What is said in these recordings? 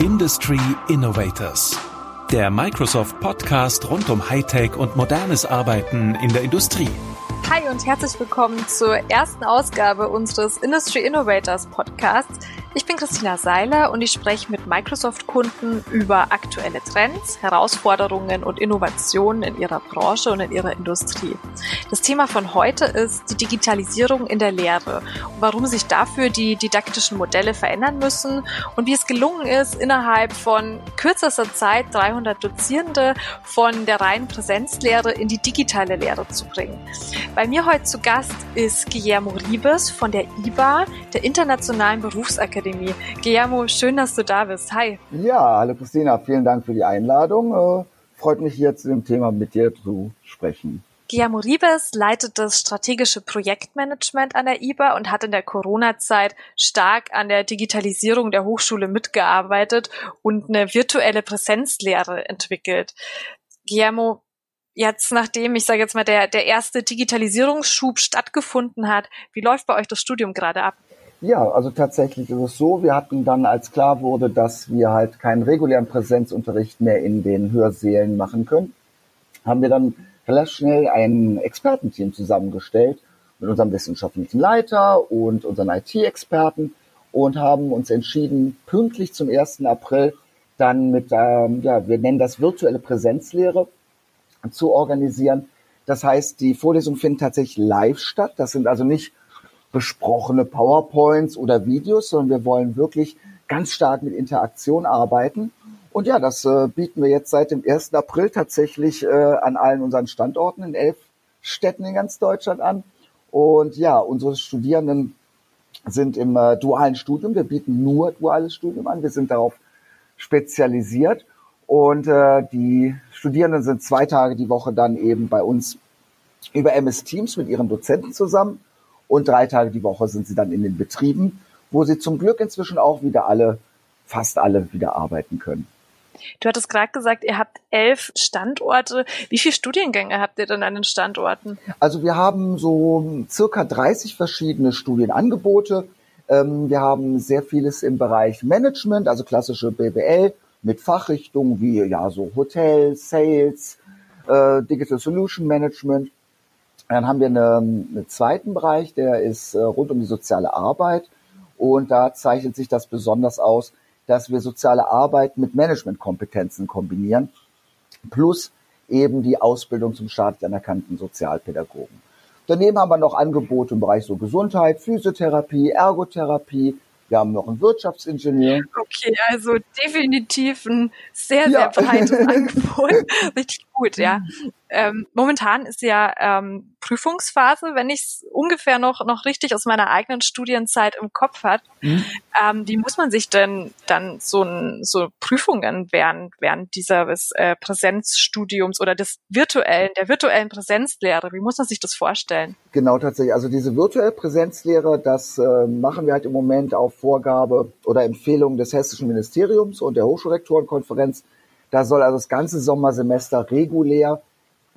Industry Innovators. Der Microsoft Podcast rund um Hightech und modernes Arbeiten in der Industrie. Hi und herzlich willkommen zur ersten Ausgabe unseres Industry Innovators Podcasts. Ich bin Christina Seiler und ich spreche mit Microsoft-Kunden über aktuelle Trends, Herausforderungen und Innovationen in ihrer Branche und in ihrer Industrie. Das Thema von heute ist die Digitalisierung in der Lehre und warum sich dafür die didaktischen Modelle verändern müssen und wie es gelungen ist, innerhalb von kürzester Zeit 300 Dozierende von der reinen Präsenzlehre in die digitale Lehre zu bringen. Bei mir heute zu Gast ist Guillermo Ribes von der IBA, der Internationalen Berufsakademie. Guillermo, schön, dass du da bist. Hi. Ja, hallo Christina, vielen Dank für die Einladung. Äh, freut mich hier zu dem Thema mit dir zu sprechen. Guillermo Ribes leitet das strategische Projektmanagement an der IBA und hat in der Corona-Zeit stark an der Digitalisierung der Hochschule mitgearbeitet und eine virtuelle Präsenzlehre entwickelt. Guillermo, jetzt, nachdem, ich sage jetzt mal, der, der erste Digitalisierungsschub stattgefunden hat, wie läuft bei euch das Studium gerade ab? Ja, also tatsächlich ist es so, wir hatten dann, als klar wurde, dass wir halt keinen regulären Präsenzunterricht mehr in den Hörsälen machen können, haben wir dann relativ schnell ein Expertenteam zusammengestellt mit unserem wissenschaftlichen Leiter und unseren IT-Experten und haben uns entschieden, pünktlich zum 1. April dann mit, ähm, ja, wir nennen das virtuelle Präsenzlehre, zu organisieren. Das heißt, die Vorlesungen finden tatsächlich live statt. Das sind also nicht besprochene PowerPoints oder Videos, sondern wir wollen wirklich ganz stark mit Interaktion arbeiten. Und ja, das äh, bieten wir jetzt seit dem 1. April tatsächlich äh, an allen unseren Standorten in elf Städten in ganz Deutschland an. Und ja, unsere Studierenden sind im äh, dualen Studium. Wir bieten nur duales Studium an. Wir sind darauf spezialisiert. Und äh, die Studierenden sind zwei Tage die Woche dann eben bei uns über MS Teams mit ihren Dozenten zusammen. Und drei Tage die Woche sind sie dann in den Betrieben, wo sie zum Glück inzwischen auch wieder alle, fast alle wieder arbeiten können. Du hattest gerade gesagt, ihr habt elf Standorte. Wie viele Studiengänge habt ihr denn an den Standorten? Also wir haben so circa 30 verschiedene Studienangebote. Ähm, wir haben sehr vieles im Bereich Management, also klassische BWL, mit Fachrichtungen wie ja so Hotel, Sales, äh, Digital Solution Management. Dann haben wir einen, einen zweiten Bereich, der ist äh, rund um die soziale Arbeit. Und da zeichnet sich das besonders aus, dass wir soziale Arbeit mit Managementkompetenzen kombinieren, plus eben die Ausbildung zum staatlich anerkannten Sozialpädagogen. Daneben haben wir noch Angebote im Bereich so Gesundheit, Physiotherapie, Ergotherapie, wir haben noch einen Wirtschaftsingenieur. Okay, also definitiv ein sehr, sehr ja. breites Angebot. Richtig gut, ja. Ähm, momentan ist ja ähm, Prüfungsphase, wenn ich es ungefähr noch, noch richtig aus meiner eigenen Studienzeit im Kopf hat. Mhm. Ähm, wie muss man sich denn dann so, ein, so Prüfungen während, während dieses äh, Präsenzstudiums oder des virtuellen, der virtuellen Präsenzlehre, wie muss man sich das vorstellen? Genau, tatsächlich. Also diese virtuelle Präsenzlehre, das äh, machen wir halt im Moment auf Vorgabe oder Empfehlung des Hessischen Ministeriums und der Hochschulrektorenkonferenz. Da soll also das ganze Sommersemester regulär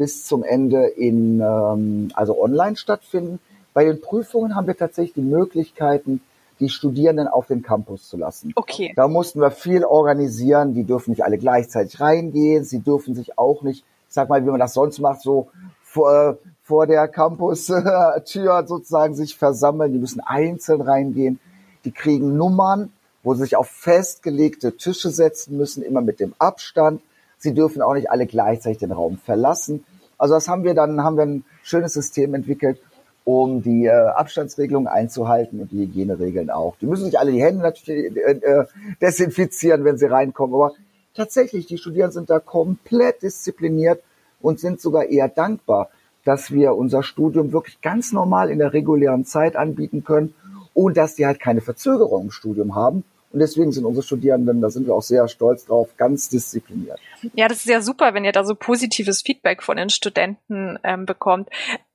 bis zum Ende in, ähm, also online stattfinden. Bei den Prüfungen haben wir tatsächlich die Möglichkeiten, die Studierenden auf den Campus zu lassen. Okay. Da mussten wir viel organisieren. Die dürfen nicht alle gleichzeitig reingehen. Sie dürfen sich auch nicht, ich sag mal, wie man das sonst macht, so vor, vor der Campus-Tür sozusagen sich versammeln. Die müssen einzeln reingehen. Die kriegen Nummern, wo sie sich auf festgelegte Tische setzen müssen, immer mit dem Abstand. Sie dürfen auch nicht alle gleichzeitig den Raum verlassen. Also das haben wir dann, haben wir ein schönes System entwickelt, um die äh, Abstandsregelung einzuhalten und die Hygieneregeln auch. Die müssen sich alle die Hände natürlich äh, äh, desinfizieren, wenn sie reinkommen. Aber tatsächlich, die Studierenden sind da komplett diszipliniert und sind sogar eher dankbar, dass wir unser Studium wirklich ganz normal in der regulären Zeit anbieten können und dass die halt keine Verzögerung im Studium haben, und deswegen sind unsere Studierenden, da sind wir auch sehr stolz drauf, ganz diszipliniert. Ja, das ist ja super, wenn ihr da so positives Feedback von den Studenten ähm, bekommt.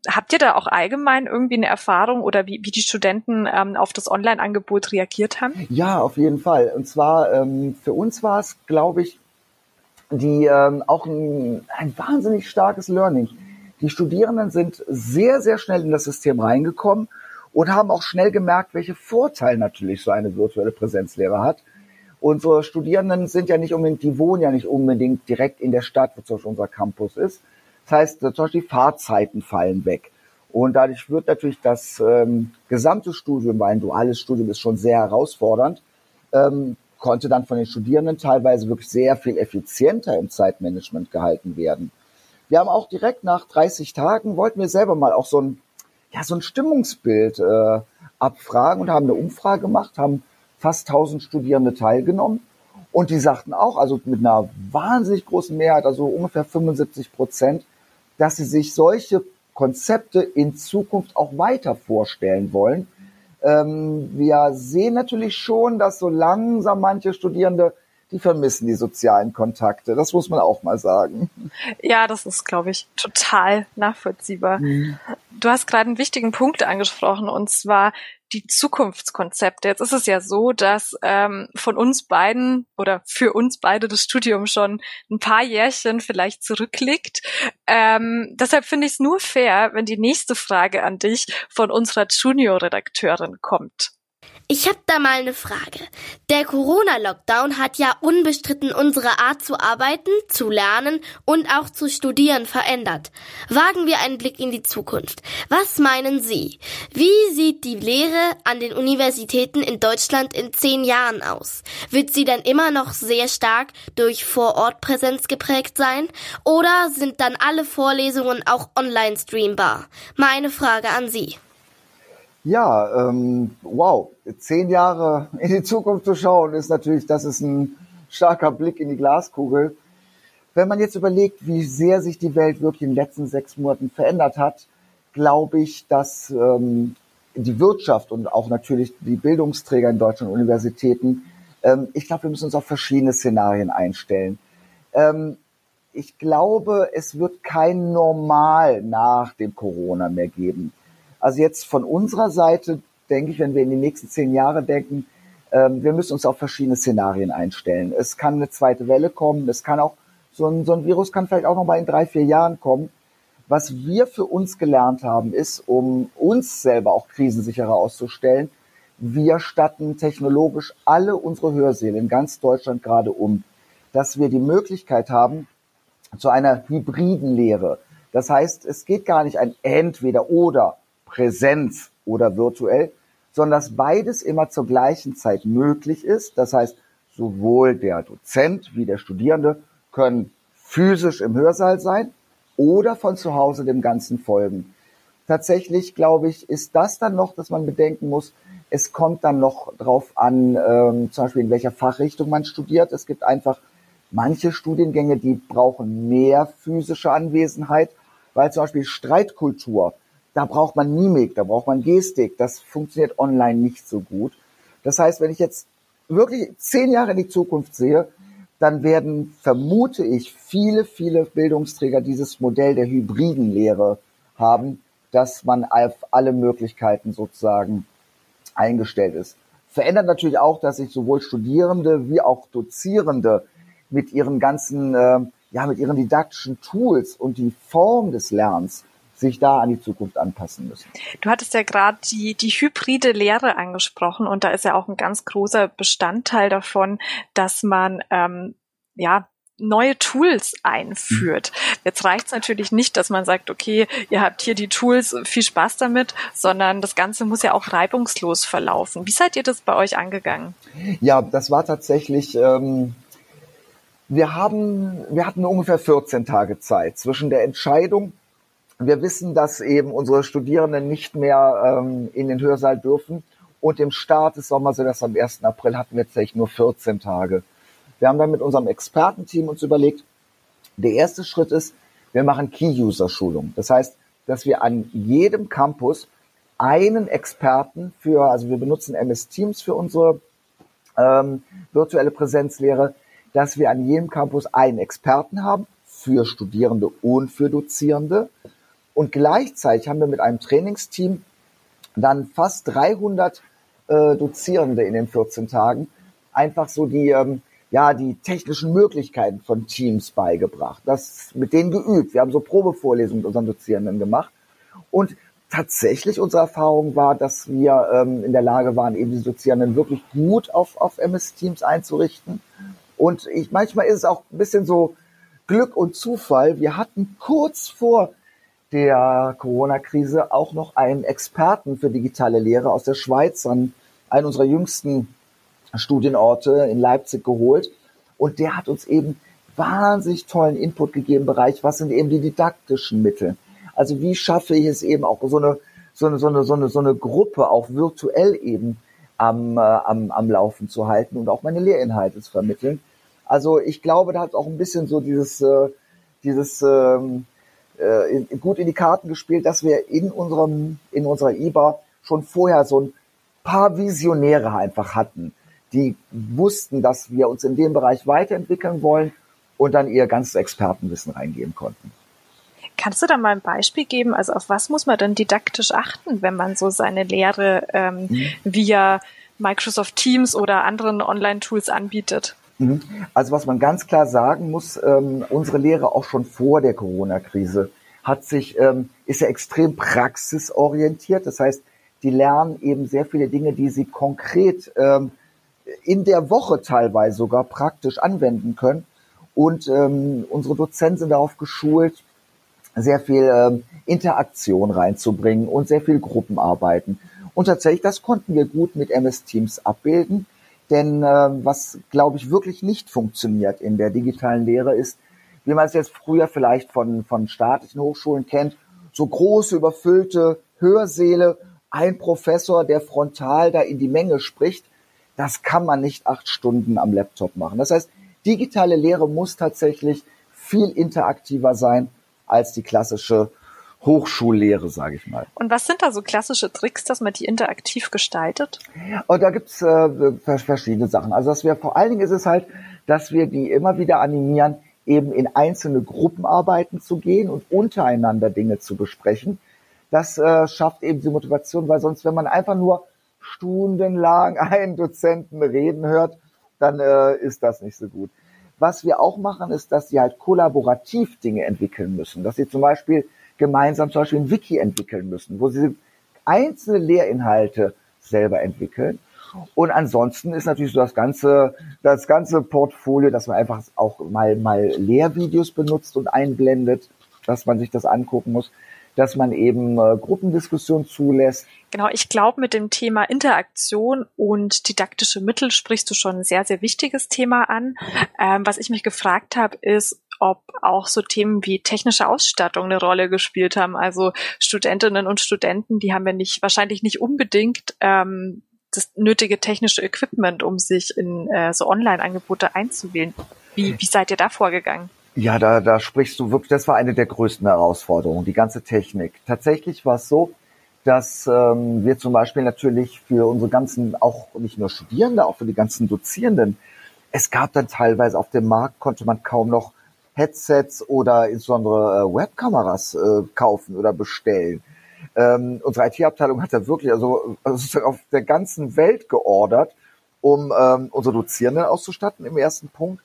Habt ihr da auch allgemein irgendwie eine Erfahrung oder wie, wie die Studenten ähm, auf das Online-Angebot reagiert haben? Ja, auf jeden Fall. Und zwar ähm, für uns war es, glaube ich, die ähm, auch ein, ein wahnsinnig starkes Learning. Die Studierenden sind sehr, sehr schnell in das System reingekommen und haben auch schnell gemerkt, welche Vorteile natürlich so eine virtuelle Präsenzlehre hat. Unsere Studierenden sind ja nicht unbedingt, die wohnen ja nicht unbedingt direkt in der Stadt, wo zum Beispiel unser Campus ist. Das heißt, zum Beispiel die Fahrzeiten fallen weg. Und dadurch wird natürlich das ähm, gesamte Studium, weil ein duales Studium ist schon sehr herausfordernd, ähm, konnte dann von den Studierenden teilweise wirklich sehr viel effizienter im Zeitmanagement gehalten werden. Wir haben auch direkt nach 30 Tagen, wollten wir selber mal auch so ein, ja, so ein Stimmungsbild äh, abfragen und haben eine Umfrage gemacht, haben fast 1000 Studierende teilgenommen. Und die sagten auch, also mit einer wahnsinnig großen Mehrheit, also ungefähr 75 Prozent, dass sie sich solche Konzepte in Zukunft auch weiter vorstellen wollen. Ähm, wir sehen natürlich schon, dass so langsam manche Studierende die vermissen die sozialen Kontakte. Das muss man auch mal sagen. Ja, das ist, glaube ich, total nachvollziehbar. Mhm. Du hast gerade einen wichtigen Punkt angesprochen, und zwar die Zukunftskonzepte. Jetzt ist es ja so, dass ähm, von uns beiden oder für uns beide das Studium schon ein paar Jährchen vielleicht zurückliegt. Ähm, deshalb finde ich es nur fair, wenn die nächste Frage an dich von unserer Junior-Redakteurin kommt. Ich habe da mal eine Frage. Der Corona-Lockdown hat ja unbestritten unsere Art zu arbeiten, zu lernen und auch zu studieren verändert. Wagen wir einen Blick in die Zukunft. Was meinen Sie? Wie sieht die Lehre an den Universitäten in Deutschland in zehn Jahren aus? Wird sie dann immer noch sehr stark durch Vorortpräsenz geprägt sein? Oder sind dann alle Vorlesungen auch online streambar? Meine Frage an Sie. Ja, ähm, wow, zehn Jahre in die Zukunft zu schauen, ist natürlich, das ist ein starker Blick in die Glaskugel. Wenn man jetzt überlegt, wie sehr sich die Welt wirklich in den letzten sechs Monaten verändert hat, glaube ich, dass ähm, die Wirtschaft und auch natürlich die Bildungsträger in Deutschland, Universitäten, ähm, ich glaube, wir müssen uns auf verschiedene Szenarien einstellen. Ähm, ich glaube, es wird kein Normal nach dem Corona mehr geben. Also jetzt von unserer Seite denke ich, wenn wir in die nächsten zehn Jahre denken, ähm, wir müssen uns auf verschiedene Szenarien einstellen. Es kann eine zweite Welle kommen, es kann auch so ein, so ein Virus kann vielleicht auch noch mal in drei, vier Jahren kommen. Was wir für uns gelernt haben, ist, um uns selber auch krisensicherer auszustellen, wir statten technologisch alle unsere Hörsäle in ganz Deutschland gerade um, dass wir die Möglichkeit haben zu einer hybriden Lehre. Das heißt, es geht gar nicht ein entweder oder, Präsenz oder virtuell, sondern dass beides immer zur gleichen Zeit möglich ist. Das heißt, sowohl der Dozent wie der Studierende können physisch im Hörsaal sein oder von zu Hause dem Ganzen folgen. Tatsächlich, glaube ich, ist das dann noch, dass man bedenken muss, es kommt dann noch drauf an, ähm, zum Beispiel in welcher Fachrichtung man studiert. Es gibt einfach manche Studiengänge, die brauchen mehr physische Anwesenheit, weil zum Beispiel Streitkultur da braucht man Mimik, da braucht man Gestik. Das funktioniert online nicht so gut. Das heißt, wenn ich jetzt wirklich zehn Jahre in die Zukunft sehe, dann werden, vermute ich, viele, viele Bildungsträger dieses Modell der hybriden Lehre haben, dass man auf alle Möglichkeiten sozusagen eingestellt ist. Verändert natürlich auch, dass sich sowohl Studierende wie auch Dozierende mit ihren ganzen, äh, ja, mit ihren didaktischen Tools und die Form des Lernens sich da an die Zukunft anpassen müssen. Du hattest ja gerade die, die hybride Lehre angesprochen und da ist ja auch ein ganz großer Bestandteil davon, dass man ähm, ja neue Tools einführt. Jetzt reicht es natürlich nicht, dass man sagt, okay, ihr habt hier die Tools, viel Spaß damit, sondern das Ganze muss ja auch reibungslos verlaufen. Wie seid ihr das bei euch angegangen? Ja, das war tatsächlich. Ähm wir haben, wir hatten ungefähr 14 Tage Zeit zwischen der Entscheidung, wir wissen, dass eben unsere Studierenden nicht mehr ähm, in den Hörsaal dürfen. Und im Start des Sommersemesters am 1. April hatten wir tatsächlich nur 14 Tage. Wir haben dann mit unserem Expertenteam uns überlegt, der erste Schritt ist, wir machen Key-User-Schulung. Das heißt, dass wir an jedem Campus einen Experten für, also wir benutzen MS Teams für unsere ähm, virtuelle Präsenzlehre, dass wir an jedem Campus einen Experten haben für Studierende und für Dozierende und gleichzeitig haben wir mit einem Trainingsteam dann fast 300 äh, Dozierende in den 14 Tagen einfach so die, ähm, ja, die technischen Möglichkeiten von Teams beigebracht. Das mit denen geübt. Wir haben so Probevorlesungen mit unseren Dozierenden gemacht. Und tatsächlich unsere Erfahrung war, dass wir ähm, in der Lage waren, eben die Dozierenden wirklich gut auf, auf MS-Teams einzurichten. Und ich, manchmal ist es auch ein bisschen so Glück und Zufall. Wir hatten kurz vor der Corona-Krise auch noch einen Experten für digitale Lehre aus der Schweiz an einen unserer jüngsten Studienorte in Leipzig geholt. Und der hat uns eben wahnsinnig tollen Input gegeben im Bereich, was sind eben die didaktischen Mittel. Also wie schaffe ich es eben auch so eine, so eine, so eine, so eine, so eine Gruppe auch virtuell eben am, äh, am, am Laufen zu halten und auch meine Lehrinhalte zu vermitteln. Also ich glaube, da hat auch ein bisschen so dieses, äh, dieses ähm, äh, gut in die Karten gespielt, dass wir in unserem, in unserer IBA schon vorher so ein paar Visionäre einfach hatten, die wussten, dass wir uns in dem Bereich weiterentwickeln wollen und dann ihr ganzes Expertenwissen reingeben konnten. Kannst du da mal ein Beispiel geben? Also auf was muss man denn didaktisch achten, wenn man so seine Lehre ähm, mhm. via Microsoft Teams oder anderen Online-Tools anbietet? Mhm. Also was man ganz klar sagen muss, ähm, unsere Lehre auch schon vor der Corona-Krise hat sich, ähm, ist ja extrem praxisorientiert. Das heißt, die lernen eben sehr viele Dinge, die sie konkret ähm, in der Woche teilweise sogar praktisch anwenden können. Und ähm, unsere Dozenten sind darauf geschult, sehr viel ähm, Interaktion reinzubringen und sehr viel Gruppenarbeiten. Und tatsächlich, das konnten wir gut mit MS Teams abbilden. Denn äh, was, glaube ich, wirklich nicht funktioniert in der digitalen Lehre ist, wie man es jetzt früher vielleicht von, von staatlichen Hochschulen kennt, so große, überfüllte Hörsäle, ein Professor, der frontal da in die Menge spricht, das kann man nicht acht Stunden am Laptop machen. Das heißt, digitale Lehre muss tatsächlich viel interaktiver sein als die klassische Hochschullehre, sage ich mal. Und was sind da so klassische Tricks, dass man die interaktiv gestaltet? Und da gibt's äh, verschiedene Sachen. Also dass wir vor allen Dingen ist es halt, dass wir die immer wieder animieren, eben in einzelne Gruppenarbeiten zu gehen und untereinander Dinge zu besprechen. Das äh, schafft eben die Motivation, weil sonst, wenn man einfach nur stundenlang einen Dozenten reden hört, dann äh, ist das nicht so gut. Was wir auch machen, ist, dass sie halt kollaborativ Dinge entwickeln müssen. Dass sie zum Beispiel gemeinsam zum Beispiel ein Wiki entwickeln müssen, wo sie einzelne Lehrinhalte selber entwickeln. Und ansonsten ist natürlich so das ganze, das ganze Portfolio, dass man einfach auch mal, mal Lehrvideos benutzt und einblendet, dass man sich das angucken muss dass man eben äh, Gruppendiskussion zulässt. Genau, ich glaube, mit dem Thema Interaktion und didaktische Mittel sprichst du schon ein sehr, sehr wichtiges Thema an. Ähm, was ich mich gefragt habe, ist, ob auch so Themen wie technische Ausstattung eine Rolle gespielt haben. Also Studentinnen und Studenten, die haben ja nicht, wahrscheinlich nicht unbedingt ähm, das nötige technische Equipment, um sich in äh, so Online-Angebote einzuwählen. Wie, wie seid ihr da vorgegangen? Ja, da, da sprichst du wirklich, das war eine der größten Herausforderungen, die ganze Technik. Tatsächlich war es so, dass ähm, wir zum Beispiel natürlich für unsere ganzen, auch nicht nur Studierende, auch für die ganzen Dozierenden, es gab dann teilweise auf dem Markt, konnte man kaum noch Headsets oder insbesondere äh, Webkameras äh, kaufen oder bestellen. Ähm, unsere IT-Abteilung hat da wirklich also, also auf der ganzen Welt geordert, um ähm, unsere Dozierenden auszustatten im ersten Punkt.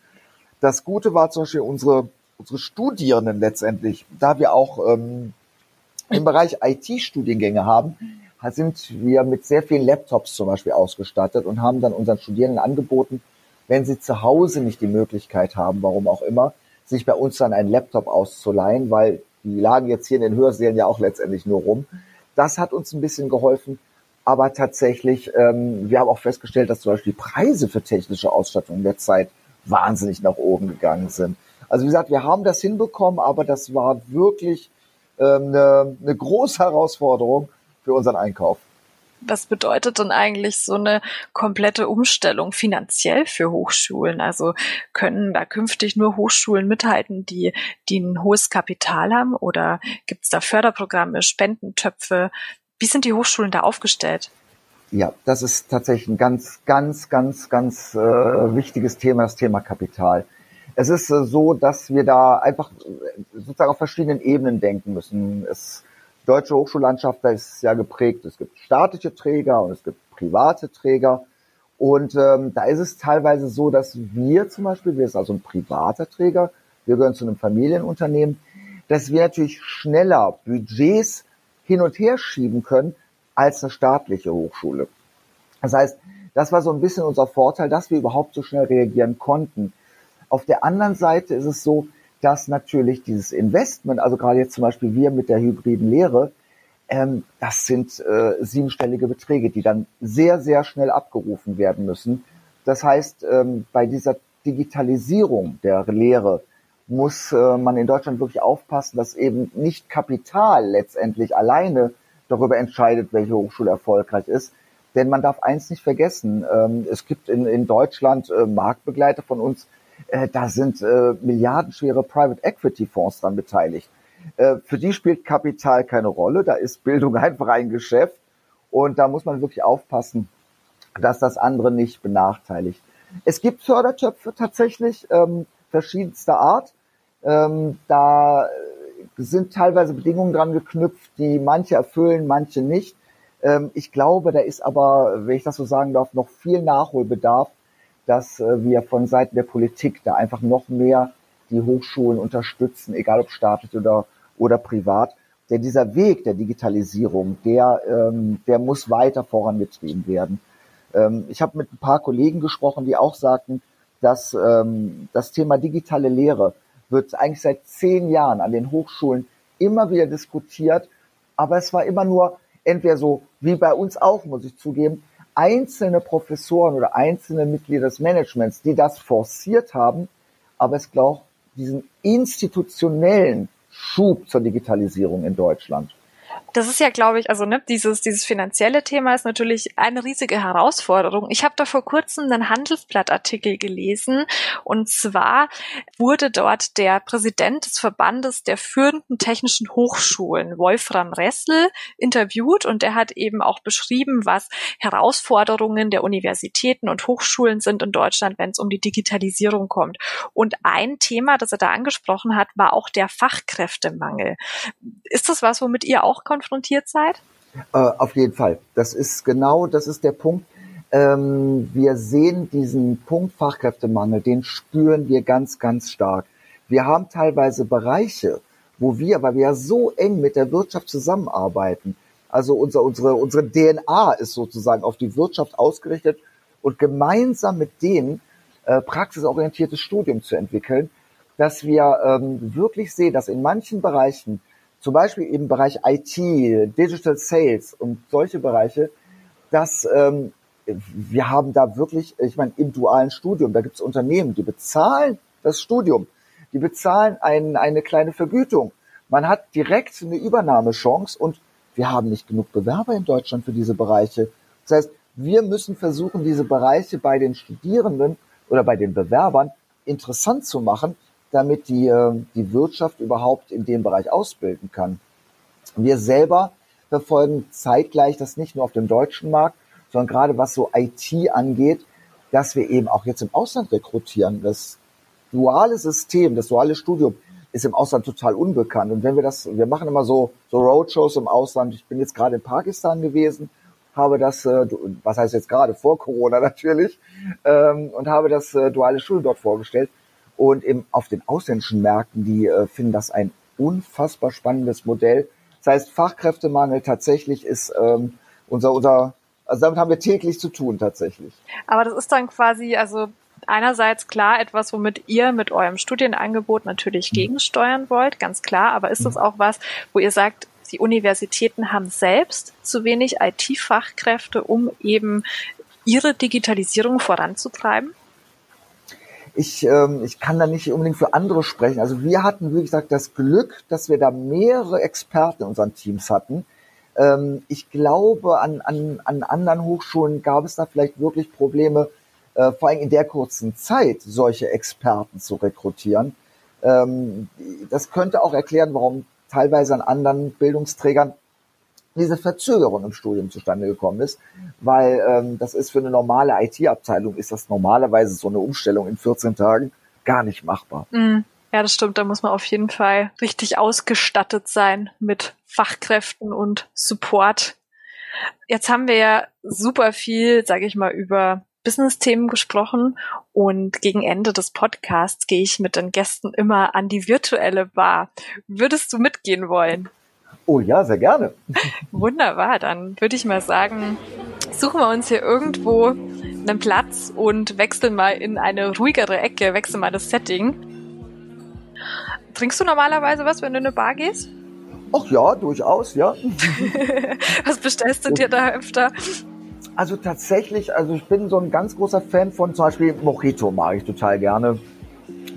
Das Gute war zum Beispiel unsere, unsere Studierenden letztendlich, da wir auch ähm, im Bereich IT-Studiengänge haben, sind wir mit sehr vielen Laptops zum Beispiel ausgestattet und haben dann unseren Studierenden angeboten, wenn sie zu Hause nicht die Möglichkeit haben, warum auch immer, sich bei uns dann einen Laptop auszuleihen, weil die lagen jetzt hier in den Hörsälen ja auch letztendlich nur rum. Das hat uns ein bisschen geholfen, aber tatsächlich, ähm, wir haben auch festgestellt, dass zum Beispiel die Preise für technische Ausstattung in der Zeit wahnsinnig nach oben gegangen sind. Also wie gesagt, wir haben das hinbekommen, aber das war wirklich ähm, eine, eine große Herausforderung für unseren Einkauf. Was bedeutet denn eigentlich so eine komplette Umstellung finanziell für Hochschulen? Also können da künftig nur Hochschulen mithalten, die, die ein hohes Kapital haben? Oder gibt es da Förderprogramme, Spendentöpfe? Wie sind die Hochschulen da aufgestellt? Ja, das ist tatsächlich ein ganz, ganz, ganz, ganz äh, wichtiges Thema, das Thema Kapital. Es ist äh, so, dass wir da einfach äh, sozusagen auf verschiedenen Ebenen denken müssen. Es, deutsche Hochschullandschaft da ist ja geprägt. Es gibt staatliche Träger und es gibt private Träger. Und ähm, da ist es teilweise so, dass wir zum Beispiel, wir sind also ein privater Träger, wir gehören zu einem Familienunternehmen, dass wir natürlich schneller Budgets hin und her schieben können als eine staatliche Hochschule. Das heißt, das war so ein bisschen unser Vorteil, dass wir überhaupt so schnell reagieren konnten. Auf der anderen Seite ist es so, dass natürlich dieses Investment, also gerade jetzt zum Beispiel wir mit der hybriden Lehre, ähm, das sind äh, siebenstellige Beträge, die dann sehr, sehr schnell abgerufen werden müssen. Das heißt, ähm, bei dieser Digitalisierung der Lehre muss äh, man in Deutschland wirklich aufpassen, dass eben nicht Kapital letztendlich alleine darüber entscheidet, welche Hochschule erfolgreich ist. Denn man darf eins nicht vergessen, ähm, es gibt in, in Deutschland äh, Marktbegleiter von uns, äh, da sind äh, milliardenschwere Private Equity Fonds dran beteiligt. Äh, für die spielt Kapital keine Rolle, da ist Bildung einfach ein Geschäft und da muss man wirklich aufpassen, dass das andere nicht benachteiligt. Es gibt Fördertöpfe tatsächlich ähm, verschiedenster Art. Ähm, da sind teilweise Bedingungen dran geknüpft, die manche erfüllen, manche nicht. Ähm, ich glaube, da ist aber, wenn ich das so sagen darf, noch viel Nachholbedarf, dass äh, wir von Seiten der Politik da einfach noch mehr die Hochschulen unterstützen, egal ob staatlich oder, oder privat. Denn dieser Weg der Digitalisierung, der, ähm, der muss weiter vorangetrieben werden. Ähm, ich habe mit ein paar Kollegen gesprochen, die auch sagten, dass ähm, das Thema digitale Lehre wird eigentlich seit zehn Jahren an den Hochschulen immer wieder diskutiert, aber es war immer nur entweder so wie bei uns auch, muss ich zugeben, einzelne Professoren oder einzelne Mitglieder des Managements, die das forciert haben, aber es glaubt diesen institutionellen Schub zur Digitalisierung in Deutschland das ist ja, glaube ich, also ne, dieses, dieses finanzielle Thema ist natürlich eine riesige Herausforderung. Ich habe da vor kurzem einen Handelsblattartikel gelesen und zwar wurde dort der Präsident des Verbandes der führenden technischen Hochschulen, Wolfram Ressel, interviewt und der hat eben auch beschrieben, was Herausforderungen der Universitäten und Hochschulen sind in Deutschland, wenn es um die Digitalisierung kommt. Und ein Thema, das er da angesprochen hat, war auch der Fachkräftemangel. Ist das was, womit ihr auch konfrontiert seid? Äh, auf jeden Fall. Das ist genau, das ist der Punkt. Ähm, wir sehen diesen Punkt Fachkräftemangel, den spüren wir ganz, ganz stark. Wir haben teilweise Bereiche, wo wir, weil wir ja so eng mit der Wirtschaft zusammenarbeiten, also unser, unsere, unsere DNA ist sozusagen auf die Wirtschaft ausgerichtet und gemeinsam mit denen äh, praxisorientiertes Studium zu entwickeln, dass wir ähm, wirklich sehen, dass in manchen Bereichen zum Beispiel im Bereich IT, Digital Sales und solche Bereiche, dass ähm, wir haben da wirklich, ich meine, im dualen Studium, da gibt es Unternehmen, die bezahlen das Studium, die bezahlen ein, eine kleine Vergütung. Man hat direkt eine Übernahmechance und wir haben nicht genug Bewerber in Deutschland für diese Bereiche. Das heißt, wir müssen versuchen, diese Bereiche bei den Studierenden oder bei den Bewerbern interessant zu machen, damit die, ähm, die Wirtschaft überhaupt in dem Bereich ausbilden kann. Wir selber verfolgen zeitgleich das nicht nur auf dem deutschen Markt, sondern gerade was so IT angeht, dass wir eben auch jetzt im Ausland rekrutieren. Das duale System, das duale Studium ist im Ausland total unbekannt. Und wenn wir das, wir machen immer so, so Roadshows im Ausland. Ich bin jetzt gerade in Pakistan gewesen, habe das, äh, was heißt jetzt gerade vor Corona natürlich, ähm, und habe das äh, duale Studium dort vorgestellt. Und im, auf den ausländischen Märkten, die äh, finden das ein unfassbar spannendes Modell. Das heißt, Fachkräftemangel tatsächlich ist ähm, unser, unser, also damit haben wir täglich zu tun tatsächlich. Aber das ist dann quasi, also einerseits klar etwas, womit ihr mit eurem Studienangebot natürlich mhm. gegensteuern wollt, ganz klar. Aber ist das mhm. auch was, wo ihr sagt, die Universitäten haben selbst zu wenig IT-Fachkräfte, um eben ihre Digitalisierung voranzutreiben? Ich, ähm, ich kann da nicht unbedingt für andere sprechen. Also wir hatten, wie gesagt, das Glück, dass wir da mehrere Experten in unseren Teams hatten. Ähm, ich glaube, an, an, an anderen Hochschulen gab es da vielleicht wirklich Probleme, äh, vor allem in der kurzen Zeit solche Experten zu rekrutieren. Ähm, das könnte auch erklären, warum teilweise an anderen Bildungsträgern diese Verzögerung im Studium zustande gekommen ist, weil ähm, das ist für eine normale IT-Abteilung, ist das normalerweise so eine Umstellung in 14 Tagen gar nicht machbar. Mm, ja, das stimmt. Da muss man auf jeden Fall richtig ausgestattet sein mit Fachkräften und Support. Jetzt haben wir ja super viel, sage ich mal, über Business-Themen gesprochen und gegen Ende des Podcasts gehe ich mit den Gästen immer an die virtuelle Bar. Würdest du mitgehen wollen? Oh ja, sehr gerne. Wunderbar, dann würde ich mal sagen, suchen wir uns hier irgendwo einen Platz und wechseln mal in eine ruhigere Ecke, wechseln mal das Setting. Trinkst du normalerweise was, wenn du in eine Bar gehst? Ach ja, durchaus, ja. was bestellst du dir da öfter? Also tatsächlich, also ich bin so ein ganz großer Fan von zum Beispiel Mojito mag ich total gerne.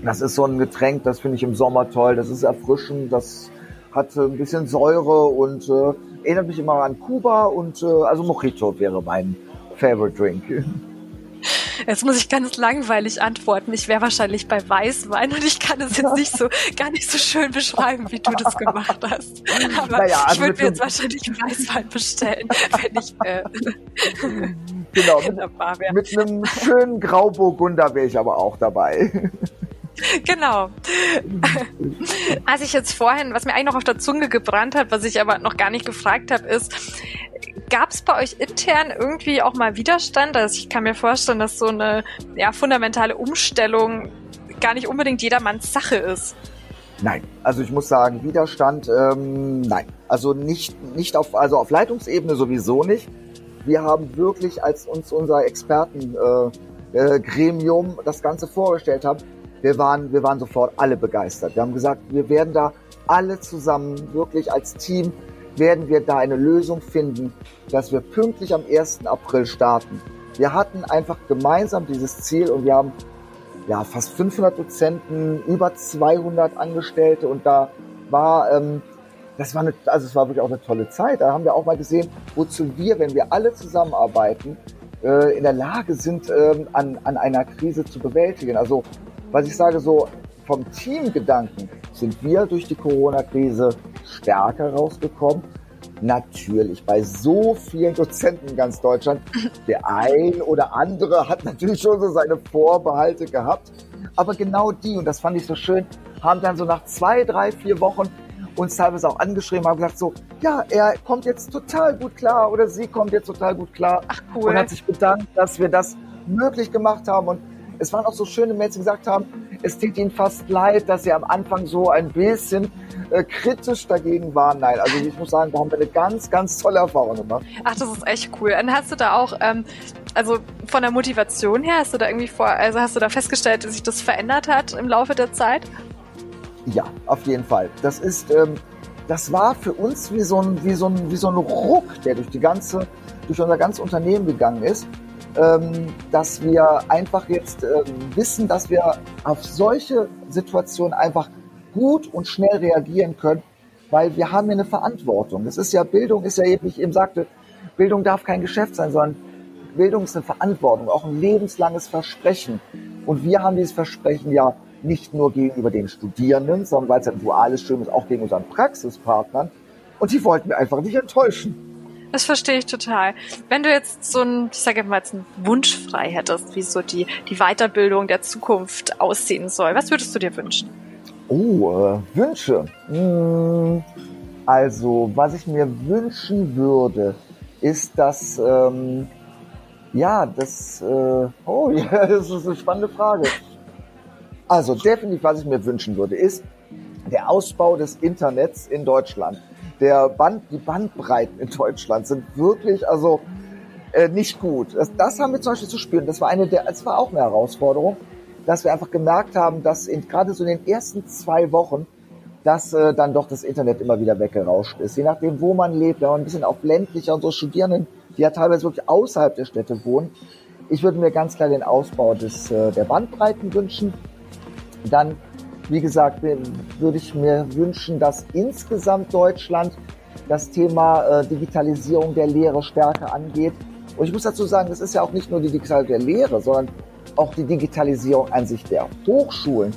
Das ist so ein Getränk, das finde ich im Sommer toll. Das ist erfrischend, das hat ein bisschen Säure und äh, erinnert mich immer an Kuba und äh, also Mojito wäre mein Favorite Drink. Jetzt muss ich ganz langweilig antworten. Ich wäre wahrscheinlich bei Weißwein und ich kann es jetzt nicht so gar nicht so schön beschreiben, wie du das gemacht hast. Aber naja, also ich würde mir jetzt wahrscheinlich Weißwein bestellen, wenn ich äh, genau, mit, mit einem schönen Grauburgunder wäre ich aber auch dabei. Genau. Als ich jetzt vorhin, was mir eigentlich noch auf der Zunge gebrannt hat, was ich aber noch gar nicht gefragt habe, ist, gab es bei euch intern irgendwie auch mal Widerstand? Also ich kann mir vorstellen, dass so eine ja, fundamentale Umstellung gar nicht unbedingt jedermanns Sache ist. Nein, also ich muss sagen, Widerstand, ähm, nein. Also nicht, nicht auf, also auf Leitungsebene sowieso nicht. Wir haben wirklich, als uns unser Expertengremium äh, äh, Gremium das Ganze vorgestellt hat, wir waren, wir waren sofort alle begeistert. Wir haben gesagt, wir werden da alle zusammen, wirklich als Team, werden wir da eine Lösung finden, dass wir pünktlich am 1. April starten. Wir hatten einfach gemeinsam dieses Ziel und wir haben ja fast 500 Dozenten, über 200 Angestellte und da war ähm, das war eine, also es war wirklich auch eine tolle Zeit. Da haben wir auch mal gesehen, wozu wir, wenn wir alle zusammenarbeiten, äh, in der Lage sind, ähm, an, an einer Krise zu bewältigen. Also was ich sage, so vom Teamgedanken sind wir durch die Corona-Krise stärker rausgekommen. Natürlich, bei so vielen Dozenten in ganz Deutschland, der ein oder andere hat natürlich schon so seine Vorbehalte gehabt. Aber genau die, und das fand ich so schön, haben dann so nach zwei, drei, vier Wochen uns teilweise auch angeschrieben, haben gesagt so, ja, er kommt jetzt total gut klar oder sie kommt jetzt total gut klar. Ach cool. Und hat sich bedankt, dass wir das möglich gemacht haben. Und es waren auch so schöne Menschen, die gesagt haben, es tut ihnen fast leid, dass sie am Anfang so ein bisschen äh, kritisch dagegen waren. Nein, also ich muss sagen, da haben wir eine ganz, ganz tolle Erfahrung gemacht. Ach, das ist echt cool. Und hast du da auch, ähm, also von der Motivation her, hast du da irgendwie vor, also hast du da festgestellt, dass sich das verändert hat im Laufe der Zeit? Ja, auf jeden Fall. Das ist, ähm, das war für uns wie so ein, wie so ein, wie so ein Ruck, der durch die ganze, durch unser ganzes Unternehmen gegangen ist dass wir einfach jetzt ähm, wissen, dass wir auf solche Situationen einfach gut und schnell reagieren können, weil wir haben ja eine Verantwortung. Das ist ja Bildung, ist ja eben, wie ich eben sagte, Bildung darf kein Geschäft sein, sondern Bildung ist eine Verantwortung, auch ein lebenslanges Versprechen. Und wir haben dieses Versprechen ja nicht nur gegenüber den Studierenden, sondern weil es ein duales Studium ist, auch gegen unseren Praxispartnern. Und die wollten wir einfach nicht enttäuschen. Das verstehe ich total. Wenn du jetzt so ein, ich sage mal jetzt einen Wunsch frei hättest, wie so die, die Weiterbildung der Zukunft aussehen soll, was würdest du dir wünschen? Oh, äh, Wünsche. Hm, also, was ich mir wünschen würde, ist, dass, ähm, ja, das, äh, oh ja, das ist eine spannende Frage. Also, definitiv, was ich mir wünschen würde, ist der Ausbau des Internets in Deutschland der Band, die Bandbreiten in Deutschland sind wirklich, also äh, nicht gut. Das, das haben wir zum Beispiel zu spüren. Das war eine der, es war auch eine Herausforderung, dass wir einfach gemerkt haben, dass in, gerade so in den ersten zwei Wochen, dass äh, dann doch das Internet immer wieder weggerauscht ist. Je nachdem, wo man lebt, wenn man ein bisschen auf ländlicher und so Studierenden, die ja teilweise wirklich außerhalb der Städte wohnen. Ich würde mir ganz klar den Ausbau des, äh, der Bandbreiten wünschen. Dann wie gesagt, würde ich mir wünschen, dass insgesamt Deutschland das Thema äh, Digitalisierung der Lehre stärker angeht. Und ich muss dazu sagen, es ist ja auch nicht nur die Digitalisierung der Lehre, sondern auch die Digitalisierung an sich der Hochschulen.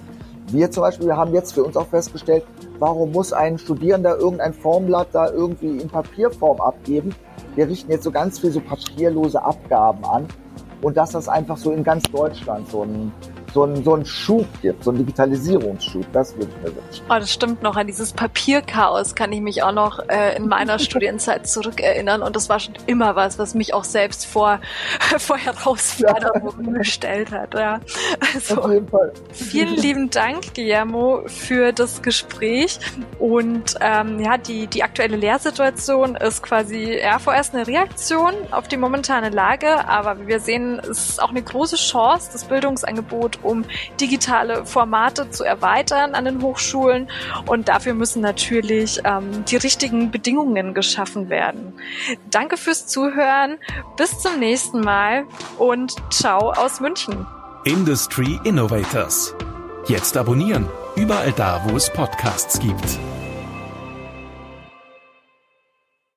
Wir zum Beispiel wir haben jetzt für uns auch festgestellt, warum muss ein Studierender irgendein Formblatt da irgendwie in Papierform abgeben? Wir richten jetzt so ganz viel so papierlose Abgaben an und dass das einfach so in ganz Deutschland so ein so einen, so einen Schub gibt, so einen Digitalisierungsschub. Das würde ich mir wünschen. Oh, das stimmt noch. An dieses Papierchaos kann ich mich auch noch äh, in meiner Studienzeit zurückerinnern. Und das war schon immer was, was mich auch selbst vor, vor Herausforderungen ja. gestellt hat. Ja. Also, Auf jeden Fall. Vielen lieben Dank, Guillermo, für das Gespräch. Und ähm, ja, die, die aktuelle Lehrsituation ist quasi ja, vorerst eine Reaktion auf die momentane Lage. Aber wie wir sehen, ist auch eine große Chance, das Bildungsangebot um digitale Formate zu erweitern an den Hochschulen. Und dafür müssen natürlich ähm, die richtigen Bedingungen geschaffen werden. Danke fürs Zuhören. Bis zum nächsten Mal und ciao aus München. Industry Innovators. Jetzt abonnieren. Überall da, wo es Podcasts gibt.